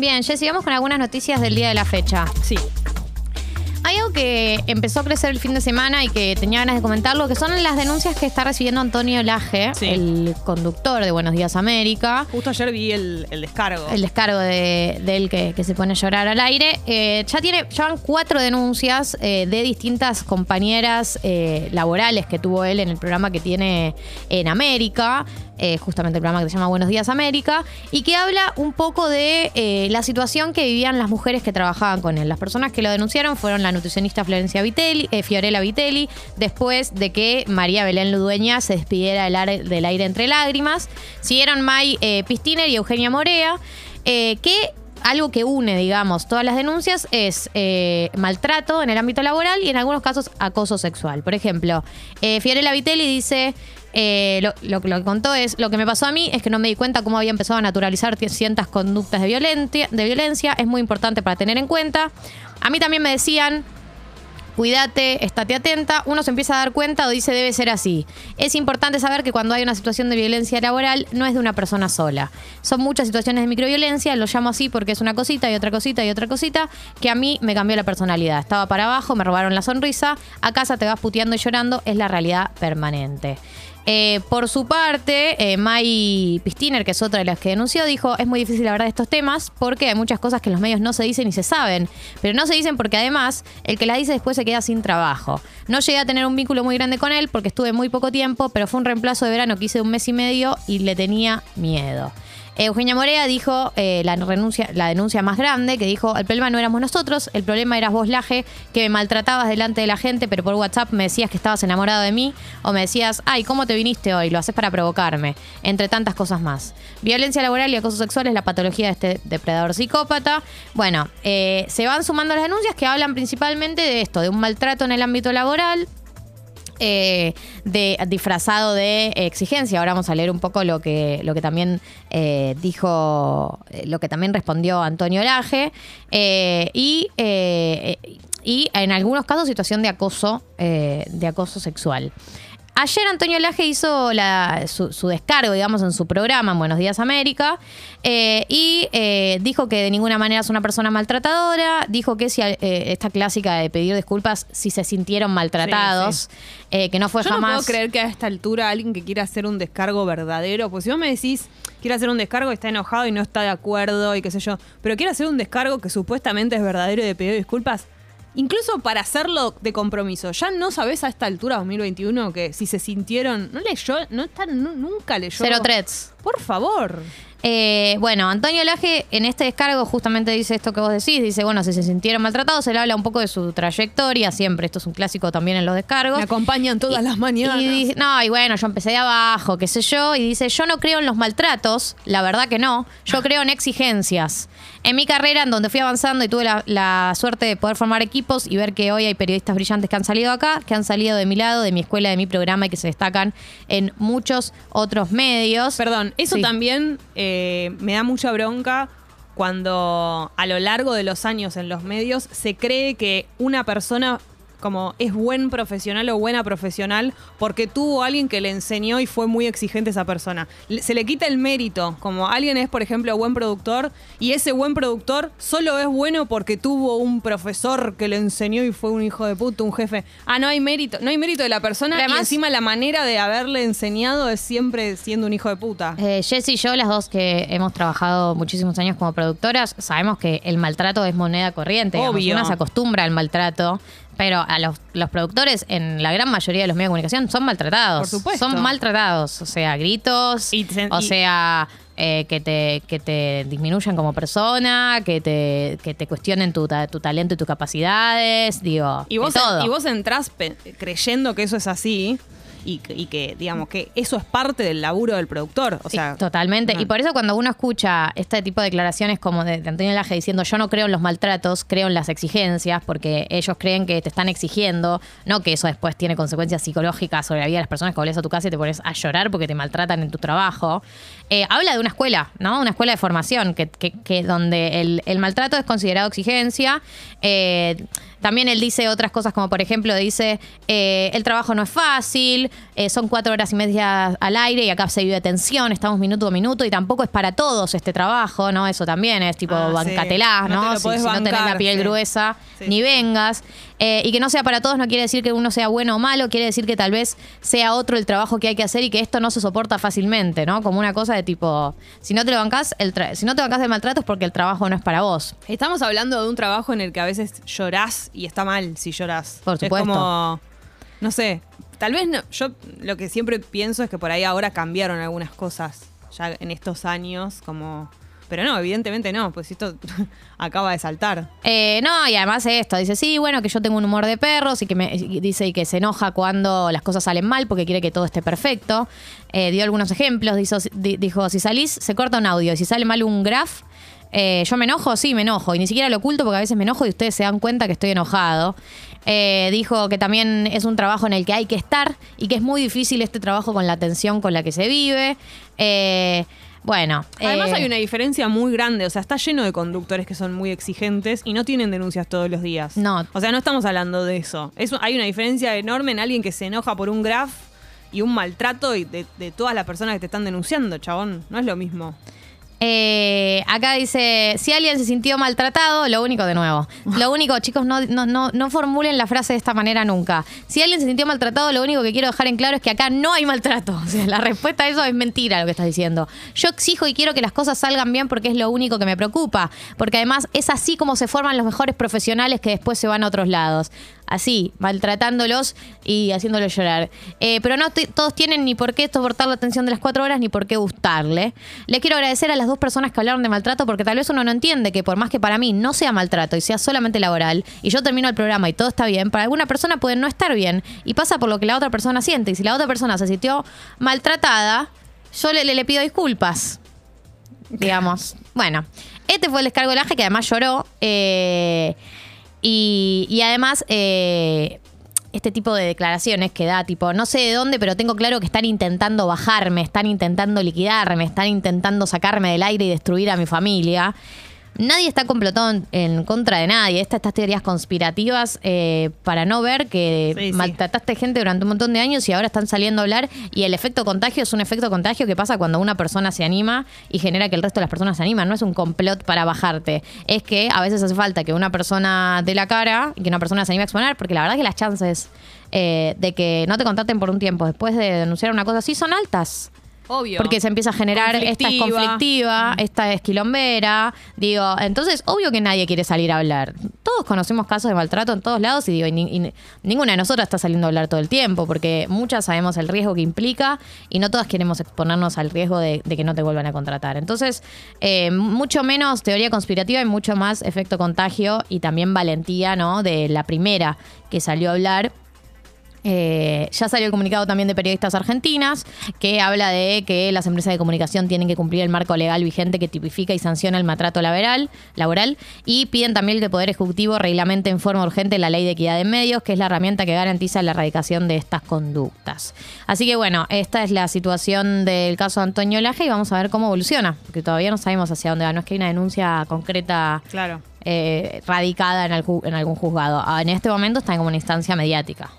Bien, Jessy, vamos con algunas noticias del día de la fecha. Sí. Hay algo que empezó a crecer el fin de semana y que tenía ganas de comentarlo, que son las denuncias que está recibiendo Antonio Laje, Sí. el conductor de Buenos Días América. Justo ayer vi el, el descargo. El descargo de, de él que, que se pone a llorar al aire. Eh, ya tiene, ya van cuatro denuncias eh, de distintas compañeras eh, laborales que tuvo él en el programa que tiene en América, eh, justamente el programa que se llama Buenos Días América, y que habla un poco de eh, la situación que vivían las mujeres que trabajaban con él. Las personas que lo denunciaron fueron la nutricionista Florencia Vitelli, eh, Fiorella Vitelli, después de que María Belén Ludueña se despidiera del, aire- del aire entre lágrimas. Siguieron May Pistiner y Eugenia Morea, que algo que une, digamos, todas las denuncias es maltrato en el ámbito laboral y en algunos casos acoso sexual. Por ejemplo, Fiorella Vitelli dice, eh, lo, que contó es, lo que me pasó a mí es que no me di cuenta cómo había empezado a naturalizar ciertas conductas de violencia, de violencia. Es muy importante para tener en cuenta. A mí también me decían, cuídate, estate atenta, uno se empieza a dar cuenta o dice debe ser así. Es importante saber que cuando hay una situación de violencia laboral no es de una persona sola. Son muchas situaciones de microviolencia, lo llamo así porque es una cosita y otra cosita y otra cosita que a mí me cambió la personalidad. Estaba para abajo, me robaron la sonrisa, a casa te vas puteando y llorando, es la realidad permanente. Eh, por su parte, eh, May Pistiner, que es otra de las que denunció, dijo, es muy difícil hablar de estos temas porque hay muchas cosas que los medios no se dicen y se saben, pero no se dicen porque además el que las dice después se queda sin trabajo. No llegué a tener un vínculo muy grande con él porque estuve muy poco tiempo, pero fue un reemplazo de verano que hice de un mes y medio y le tenía miedo. Eugenia Morea dijo eh, la, renuncia, la denuncia más grande, que dijo, el problema no éramos nosotros, el problema eras vos, Laje, que me maltratabas delante de la gente, pero por WhatsApp me decías que estabas enamorado de mí, o me decías, ay, ¿cómo te viniste hoy? Lo haces para provocarme, entre tantas cosas más. Violencia laboral y acoso sexual es la patología de este depredador psicópata. Bueno, eh, se van sumando las denuncias que hablan principalmente de esto, de un maltrato en el ámbito laboral, eh, de disfrazado de exigencia. Ahora vamos a leer un poco lo que, lo que también eh, dijo, eh, lo que también respondió Antonio Laje. y, y en algunos casos situación de acoso, de acoso sexual. Ayer Antonio Laje hizo la- su, su descargo, digamos, en su programa en Buenos Días América eh, y eh, dijo que de ninguna manera es una persona maltratadora, dijo que si, eh, esta clásica de pedir disculpas si se sintieron maltratados, eh, que no fue Yo jamás... no puedo creer que a esta altura alguien que quiera hacer un descargo verdadero, pues si vos me decís, quiere hacer un descargo y está enojado y no está de acuerdo y qué sé yo, pero quiere hacer un descargo que supuestamente es verdadero y de pedir disculpas, incluso para hacerlo de compromiso, ya no sabés a esta altura 2021 que si se sintieron, no leyó, no está, nu- nunca leyó. Cero threats. Por favor. Eh, bueno, Antonio Laje en este descargo justamente dice esto que vos decís, dice, bueno, si se sintieron maltratados, él habla un poco de su trayectoria, siempre, esto es un clásico también en los descargos. Me acompañan todas Y- las mañanas. Y dice, no, y bueno, yo empecé de abajo, qué sé yo, y dice, yo no creo en los maltratos, la verdad que no, yo creo en exigencias. En mi carrera, en donde fui avanzando y tuve la, la suerte de poder formar equipos y ver que hoy hay periodistas brillantes que han salido acá, que han salido de mi lado, de mi escuela, de mi programa y que se destacan en muchos otros medios. Perdón, eso Sí. también eh, me da mucha bronca cuando a lo largo de los años en los medios se cree que una persona como es buen profesional o buena profesional porque tuvo alguien que le enseñó y fue muy exigente esa persona. Se le quita el mérito, como alguien es, por ejemplo, buen productor y ese buen productor solo es bueno porque tuvo un profesor que le enseñó y fue un hijo de puta, un jefe. Ah, no hay mérito, no hay mérito de la persona y encima la manera de haberle enseñado es siempre siendo un hijo de puta. Eh, Jess y yo, las dos que hemos trabajado muchísimos años como productoras, sabemos que el maltrato es moneda corriente. digamos. Obvio. Una se acostumbra al maltrato, pero a los, los productores, en la gran mayoría de los medios de comunicación, son maltratados. Por supuesto. Son maltratados. O sea, gritos, Y te- o y- sea, eh, que, te, que te disminuyan como persona, que te, que te cuestionen tu, ta- tu talento y tus capacidades. Digo, Y vos, todo. y vos entrás pe- creyendo que eso es así y, que- y que, digamos, que eso es parte del laburo del productor. O Sí, totalmente. no. Y por eso cuando uno escucha este tipo de declaraciones como de, de Antonio Laje diciendo yo no creo en los maltratos, creo en las exigencias, porque ellos creen que te están exigiendo, no que eso después tiene consecuencias psicológicas sobre la vida de las personas que volvés a tu casa y te pones a llorar porque te maltratan en tu trabajo. Eh, habla de una escuela, ¿no? Una escuela de formación, que, que- que donde el, el maltrato es considerado exigencia. Eh, También él dice otras cosas como, por ejemplo, dice, eh, el trabajo no es fácil, eh, son cuatro horas y media al aire y acá se vive tensión, estamos minuto a minuto y tampoco es para todos este trabajo, ¿no? Eso también es tipo, Ah, sí. bancatelá, No si no tenés la piel sí. gruesa, Sí, ni vengas. Eh, y que no sea para todos no quiere decir que uno sea bueno o malo, quiere decir que tal vez sea otro el trabajo que hay que hacer y que esto no se soporta fácilmente, ¿no? Como una cosa de tipo, si no te lo bancás, el tra- si no te bancás del maltrato es porque el trabajo no es para vos. Estamos hablando de un trabajo en el que a veces llorás y está mal si llorás. Por supuesto. Es como, no sé, tal vez no, yo lo que siempre pienso es que por ahí ahora cambiaron algunas cosas ya en estos años, como... Pero no, evidentemente no, pues esto acaba de saltar. Eh, no, y además esto, dice, sí, bueno, que yo tengo un humor de perros y que me y dice y que se enoja cuando las cosas salen mal porque quiere que todo esté perfecto. Eh, dio algunos ejemplos, dijo, di- dijo, si salís, se corta un audio, y si sale mal un graph, eh, yo me enojo, sí, me enojo, y ni siquiera lo oculto porque a veces me enojo y ustedes se dan cuenta que estoy enojado. Eh, dijo que también es un trabajo en el que hay que estar y que es muy difícil este trabajo con la tensión con la que se vive. Eh, bueno. Además eh, hay una diferencia muy grande, o sea, está lleno de conductores que son muy exigentes y no tienen denuncias todos los días. No. O sea, no estamos hablando de eso. Es, hay una diferencia enorme en alguien que se enoja por un graph y un maltrato y de, de todas las personas que te están denunciando, chabón. No es lo mismo. Eh, acá dice, si alguien se sintió maltratado, lo único de nuevo. Lo único, chicos, no, no, no, no formulen la frase de esta manera nunca. Si alguien se sintió maltratado, lo único que quiero dejar en claro es que acá no hay maltrato. O sea, la respuesta a eso es mentira lo que estás diciendo. Yo exijo y quiero que las cosas salgan bien porque es lo único que me preocupa. Porque además es así como se forman los mejores profesionales que después se van a otros lados. Así, maltratándolos y haciéndolos llorar. Eh, pero no todos tienen ni por qué soportar la atención de las cuatro horas ni por qué gustarle. Le quiero agradecer a las dos personas que hablaron de maltrato porque tal vez uno no entiende que por más que para mí no sea maltrato y sea solamente laboral y yo termino el programa y todo está bien, para alguna persona puede no estar bien y pasa por lo que la otra persona siente. Y si la otra persona se sintió maltratada, yo le, le- pido disculpas digamos. Bueno, este fue el descargo del Aje que además lloró. eh, y, y además, eh, este tipo de declaraciones que da, tipo, no sé de dónde, pero tengo claro que están intentando bajarme, están intentando liquidarme, están intentando sacarme del aire y destruir a mi familia. Nadie está complotado en, en contra de nadie. Estas, estas teorías conspirativas eh, para no ver que Sí, sí. maltrataste gente durante un montón de años y ahora están saliendo a hablar. Y el efecto contagio es un efecto contagio que pasa cuando una persona se anima y genera que el resto de las personas se animan. No es un complot para bajarte. Es que a veces hace falta que una persona dé la cara y que una persona se anime a exponer, porque la verdad es que las chances eh, de que no te contacten por un tiempo después de denunciar una cosa así son altas. Obvio. Porque se empieza a generar, esta es Conflictiva. conflictiva, esta es quilombera, digo, entonces obvio que nadie quiere salir a hablar. Todos conocemos casos de maltrato en todos lados y digo, y ni- y ninguna de nosotras está saliendo a hablar todo el tiempo, porque muchas sabemos el riesgo que implica y no todas queremos exponernos al riesgo de, de que no te vuelvan a contratar. Entonces, eh, mucho menos teoría conspirativa y mucho más efecto contagio y también valentía, ¿no? De la primera que salió a hablar eh, ya salió el comunicado también de periodistas argentinas que habla de que las empresas de comunicación tienen que cumplir el marco legal vigente que tipifica y sanciona el maltrato laboral, laboral y piden también que el Poder Ejecutivo reglamente en forma urgente la ley de equidad de medios, que es la herramienta que garantiza la erradicación de estas conductas. Así que bueno, esta es la situación del caso de Antonio Laje y vamos a ver cómo evoluciona, porque todavía no sabemos hacia dónde va. No es que hay una denuncia concreta Claro. eh, radicada en, el en algún juzgado. Ah, En este momento está en como una instancia mediática.